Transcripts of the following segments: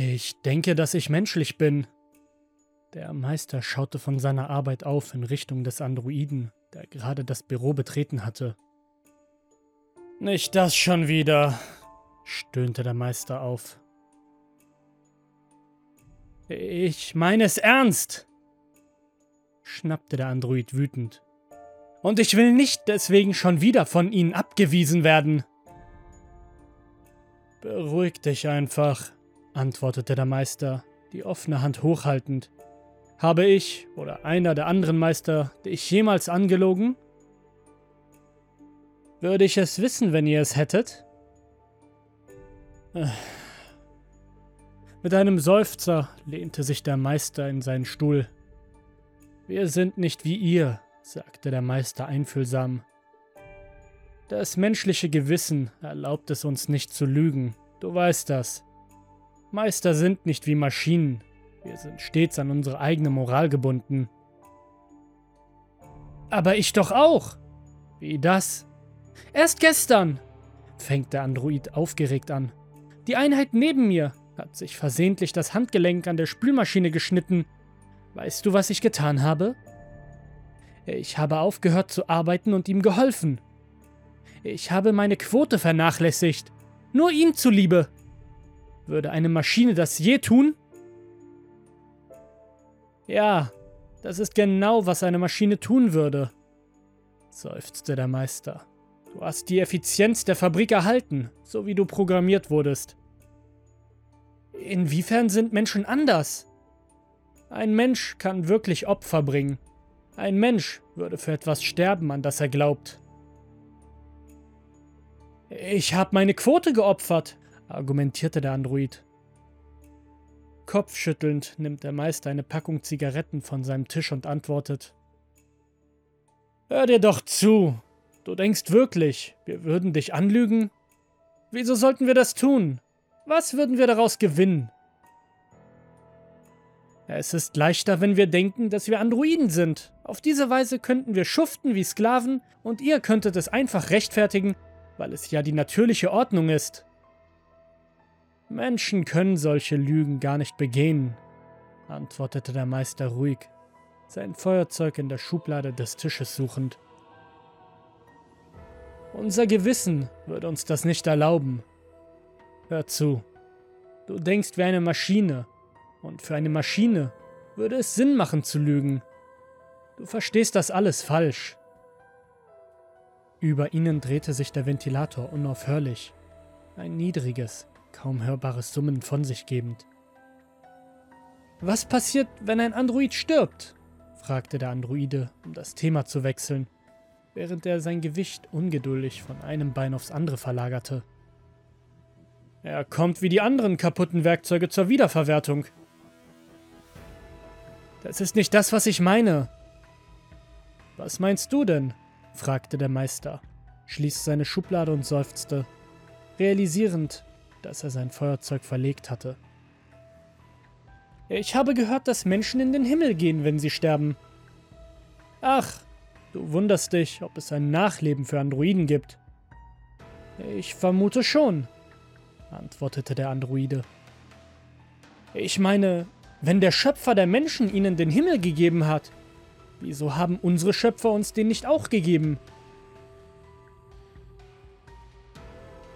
Ich denke, dass ich menschlich bin. Der Meister schaute von seiner Arbeit auf in Richtung des Androiden, der gerade das Büro betreten hatte. Nicht das schon wieder, stöhnte der Meister auf. Ich meine es ernst, schnappte der Android wütend. Und ich will nicht deswegen schon wieder von Ihnen abgewiesen werden. Beruhig dich einfach, antwortete der Meister, die offene Hand hochhaltend. Habe ich oder einer der anderen Meister dich jemals angelogen? Würde ich es wissen, wenn ihr es hättet? Äh. Mit einem Seufzer lehnte sich der Meister in seinen Stuhl. Wir sind nicht wie ihr, sagte der Meister einfühlsam. Das menschliche Gewissen erlaubt es uns nicht zu lügen, du weißt das. Meister sind nicht wie Maschinen, wir sind stets an unsere eigene Moral gebunden. Aber ich doch auch. Wie das? Erst gestern, fängt der Android aufgeregt an. Die Einheit neben mir hat sich versehentlich das Handgelenk an der Spülmaschine geschnitten. Weißt du, was ich getan habe? Ich habe aufgehört zu arbeiten und ihm geholfen. Ich habe meine Quote vernachlässigt. Nur ihm zuliebe. Würde eine Maschine das je tun? Ja, das ist genau, was eine Maschine tun würde, seufzte der Meister. Du hast die Effizienz der Fabrik erhalten, so wie du programmiert wurdest. Inwiefern sind Menschen anders? Ein Mensch kann wirklich Opfer bringen. Ein Mensch würde für etwas sterben, an das er glaubt. Ich habe meine Quote geopfert, argumentierte der Android. Kopfschüttelnd nimmt der Meister eine Packung Zigaretten von seinem Tisch und antwortet. Hör dir doch zu. Du denkst wirklich, wir würden dich anlügen? Wieso sollten wir das tun? Was würden wir daraus gewinnen? Es ist leichter, wenn wir denken, dass wir Androiden sind. Auf diese Weise könnten wir schuften wie Sklaven und ihr könntet es einfach rechtfertigen, weil es ja die natürliche Ordnung ist. Menschen können solche Lügen gar nicht begehen, antwortete der Meister ruhig, sein Feuerzeug in der Schublade des Tisches suchend. Unser Gewissen würde uns das nicht erlauben. Hör zu, du denkst wie eine Maschine, und für eine Maschine würde es Sinn machen zu lügen. Du verstehst das alles falsch. Über ihnen drehte sich der Ventilator unaufhörlich. Ein niedriges, kaum hörbares Summen von sich gebend. Was passiert, wenn ein Android stirbt? fragte der Androide, um das Thema zu wechseln, während er sein Gewicht ungeduldig von einem Bein aufs andere verlagerte. Er kommt wie die anderen kaputten Werkzeuge zur Wiederverwertung. Das ist nicht das, was ich meine. Was meinst du denn? fragte der Meister, schließte seine Schublade und seufzte, realisierend, dass er sein Feuerzeug verlegt hatte. Ich habe gehört, dass Menschen in den Himmel gehen, wenn sie sterben. Ach, du wunderst dich, ob es ein Nachleben für Androiden gibt. Ich vermute schon, antwortete der Androide. Ich meine, wenn der Schöpfer der Menschen ihnen den Himmel gegeben hat, wieso haben unsere Schöpfer uns den nicht auch gegeben?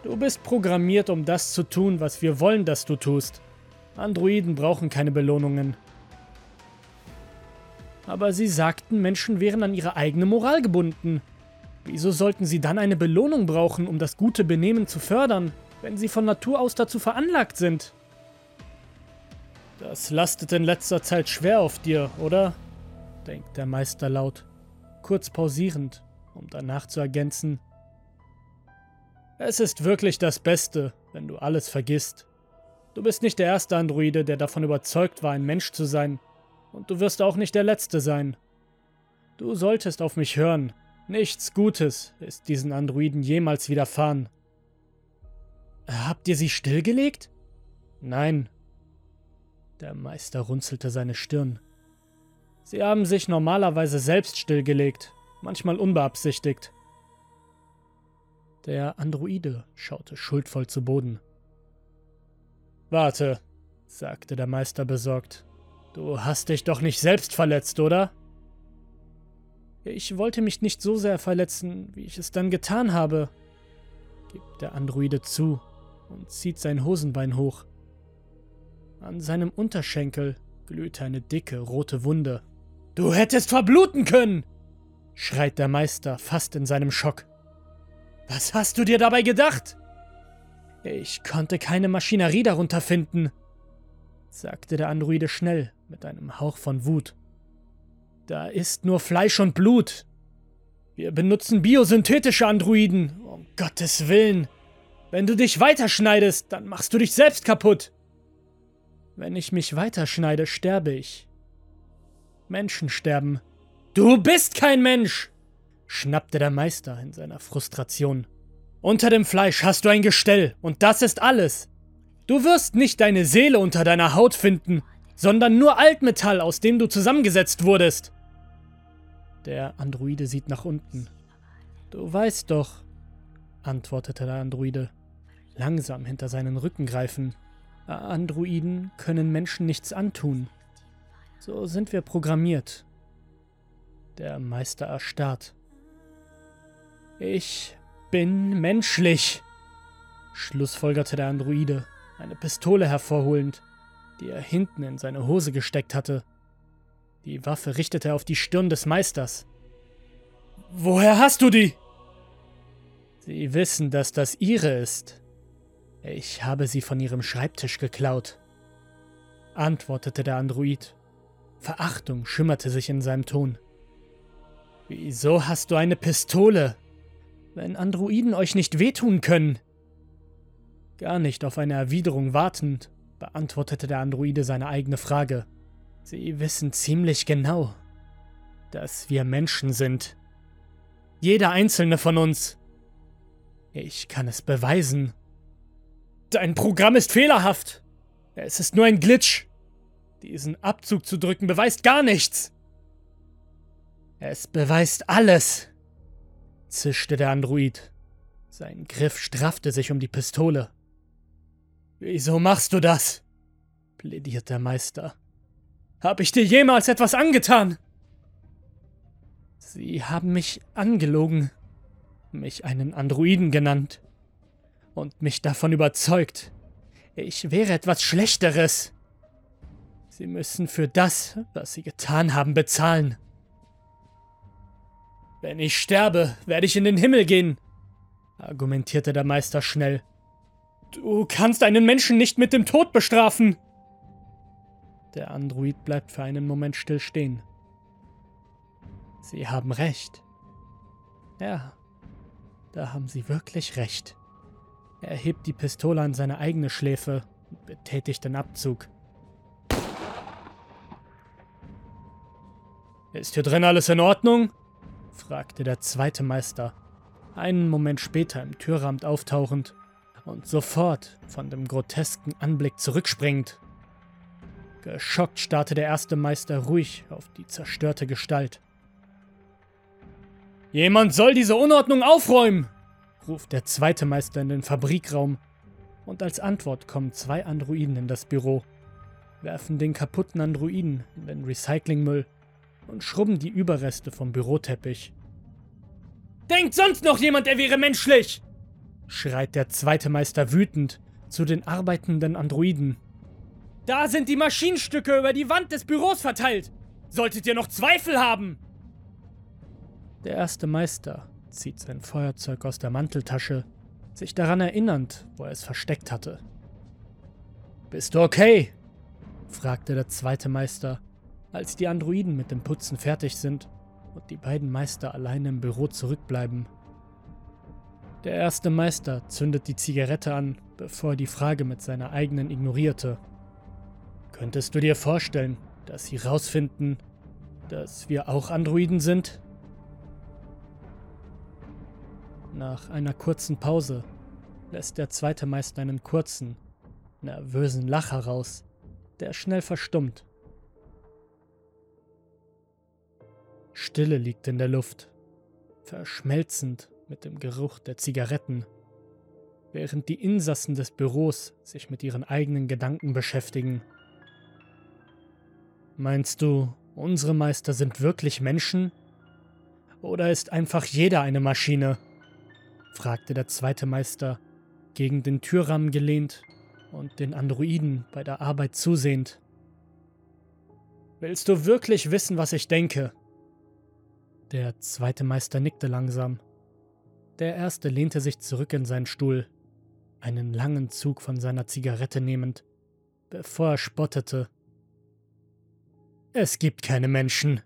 Du bist programmiert, um das zu tun, was wir wollen, dass du tust. Androiden brauchen keine Belohnungen. Aber sie sagten, Menschen wären an ihre eigene Moral gebunden. Wieso sollten sie dann eine Belohnung brauchen, um das gute Benehmen zu fördern, wenn sie von Natur aus dazu veranlagt sind? Das lastet in letzter Zeit schwer auf dir, oder? denkt der Meister laut, kurz pausierend, um danach zu ergänzen. Es ist wirklich das Beste, wenn du alles vergisst. Du bist nicht der erste Androide, der davon überzeugt war, ein Mensch zu sein. Und du wirst auch nicht der letzte sein. Du solltest auf mich hören. Nichts Gutes ist diesen Androiden jemals widerfahren. Habt ihr sie stillgelegt? Nein. Der Meister runzelte seine Stirn. Sie haben sich normalerweise selbst stillgelegt, manchmal unbeabsichtigt. Der Androide schaute schuldvoll zu Boden. Warte, sagte der Meister besorgt. Du hast dich doch nicht selbst verletzt, oder? Ich wollte mich nicht so sehr verletzen, wie ich es dann getan habe, gibt der Androide zu und zieht sein Hosenbein hoch. An seinem Unterschenkel glühte eine dicke rote Wunde. Du hättest verbluten können! schreit der Meister fast in seinem Schock. Was hast du dir dabei gedacht? Ich konnte keine Maschinerie darunter finden, sagte der Androide schnell mit einem Hauch von Wut. Da ist nur Fleisch und Blut. Wir benutzen biosynthetische Androiden, um Gottes Willen. Wenn du dich weiterschneidest, dann machst du dich selbst kaputt. Wenn ich mich weiterschneide, sterbe ich. Menschen sterben. Du bist kein Mensch! Schnappte der Meister in seiner Frustration. Unter dem Fleisch hast du ein Gestell, und das ist alles. Du wirst nicht deine Seele unter deiner Haut finden, sondern nur Altmetall, aus dem du zusammengesetzt wurdest. Der Androide sieht nach unten. Du weißt doch, antwortete der Androide, langsam hinter seinen Rücken greifen. Androiden können Menschen nichts antun. So sind wir programmiert. Der Meister erstarrt. Ich bin menschlich, schlussfolgerte der Androide, eine Pistole hervorholend, die er hinten in seine Hose gesteckt hatte. Die Waffe richtete er auf die Stirn des Meisters. Woher hast du die? Sie wissen, dass das ihre ist. Ich habe sie von ihrem Schreibtisch geklaut, antwortete der Android. Verachtung schimmerte sich in seinem Ton. Wieso hast du eine Pistole? Wenn Androiden euch nicht wehtun können? Gar nicht auf eine Erwiderung wartend, beantwortete der Androide seine eigene Frage. Sie wissen ziemlich genau, dass wir Menschen sind. Jeder einzelne von uns. Ich kann es beweisen. Dein Programm ist fehlerhaft. Es ist nur ein Glitch. Diesen Abzug zu drücken beweist gar nichts. Es beweist alles zischte der Android. Sein Griff straffte sich um die Pistole. Wieso machst du das? plädiert der Meister. Hab ich dir jemals etwas angetan? Sie haben mich angelogen, mich einen Androiden genannt und mich davon überzeugt, ich wäre etwas Schlechteres. Sie müssen für das, was Sie getan haben, bezahlen. Wenn ich sterbe, werde ich in den Himmel gehen, argumentierte der Meister schnell. Du kannst einen Menschen nicht mit dem Tod bestrafen. Der Android bleibt für einen Moment still stehen. Sie haben recht. Ja, da haben Sie wirklich recht. Er hebt die Pistole an seine eigene Schläfe und betätigt den Abzug. Ist hier drin alles in Ordnung? Fragte der zweite Meister, einen Moment später im Türrahmen auftauchend und sofort von dem grotesken Anblick zurückspringend. Geschockt starrte der erste Meister ruhig auf die zerstörte Gestalt. Jemand soll diese Unordnung aufräumen! ruft der zweite Meister in den Fabrikraum, und als Antwort kommen zwei Androiden in das Büro, werfen den kaputten Androiden in den Recyclingmüll und schrubben die Überreste vom Büroteppich. Denkt sonst noch jemand, er wäre menschlich? schreit der zweite Meister wütend zu den arbeitenden Androiden. Da sind die Maschinenstücke über die Wand des Büros verteilt. Solltet ihr noch Zweifel haben? Der erste Meister zieht sein Feuerzeug aus der Manteltasche, sich daran erinnernd, wo er es versteckt hatte. Bist du okay? fragte der zweite Meister als die Androiden mit dem Putzen fertig sind und die beiden Meister alleine im Büro zurückbleiben. Der erste Meister zündet die Zigarette an, bevor er die Frage mit seiner eigenen ignorierte. Könntest du dir vorstellen, dass sie rausfinden, dass wir auch Androiden sind? Nach einer kurzen Pause lässt der zweite Meister einen kurzen, nervösen Lacher raus, der schnell verstummt. Stille liegt in der Luft, verschmelzend mit dem Geruch der Zigaretten. während die Insassen des Büros sich mit ihren eigenen Gedanken beschäftigen. Meinst du, unsere Meister sind wirklich Menschen? Oder ist einfach jeder eine Maschine? fragte der zweite Meister, gegen den Türrahmen gelehnt und den Androiden bei der Arbeit zusehend. Willst du wirklich wissen, was ich denke? Der zweite Meister nickte langsam. Der erste lehnte sich zurück in seinen Stuhl, einen langen Zug von seiner Zigarette nehmend, bevor er spottete. Es gibt keine Menschen.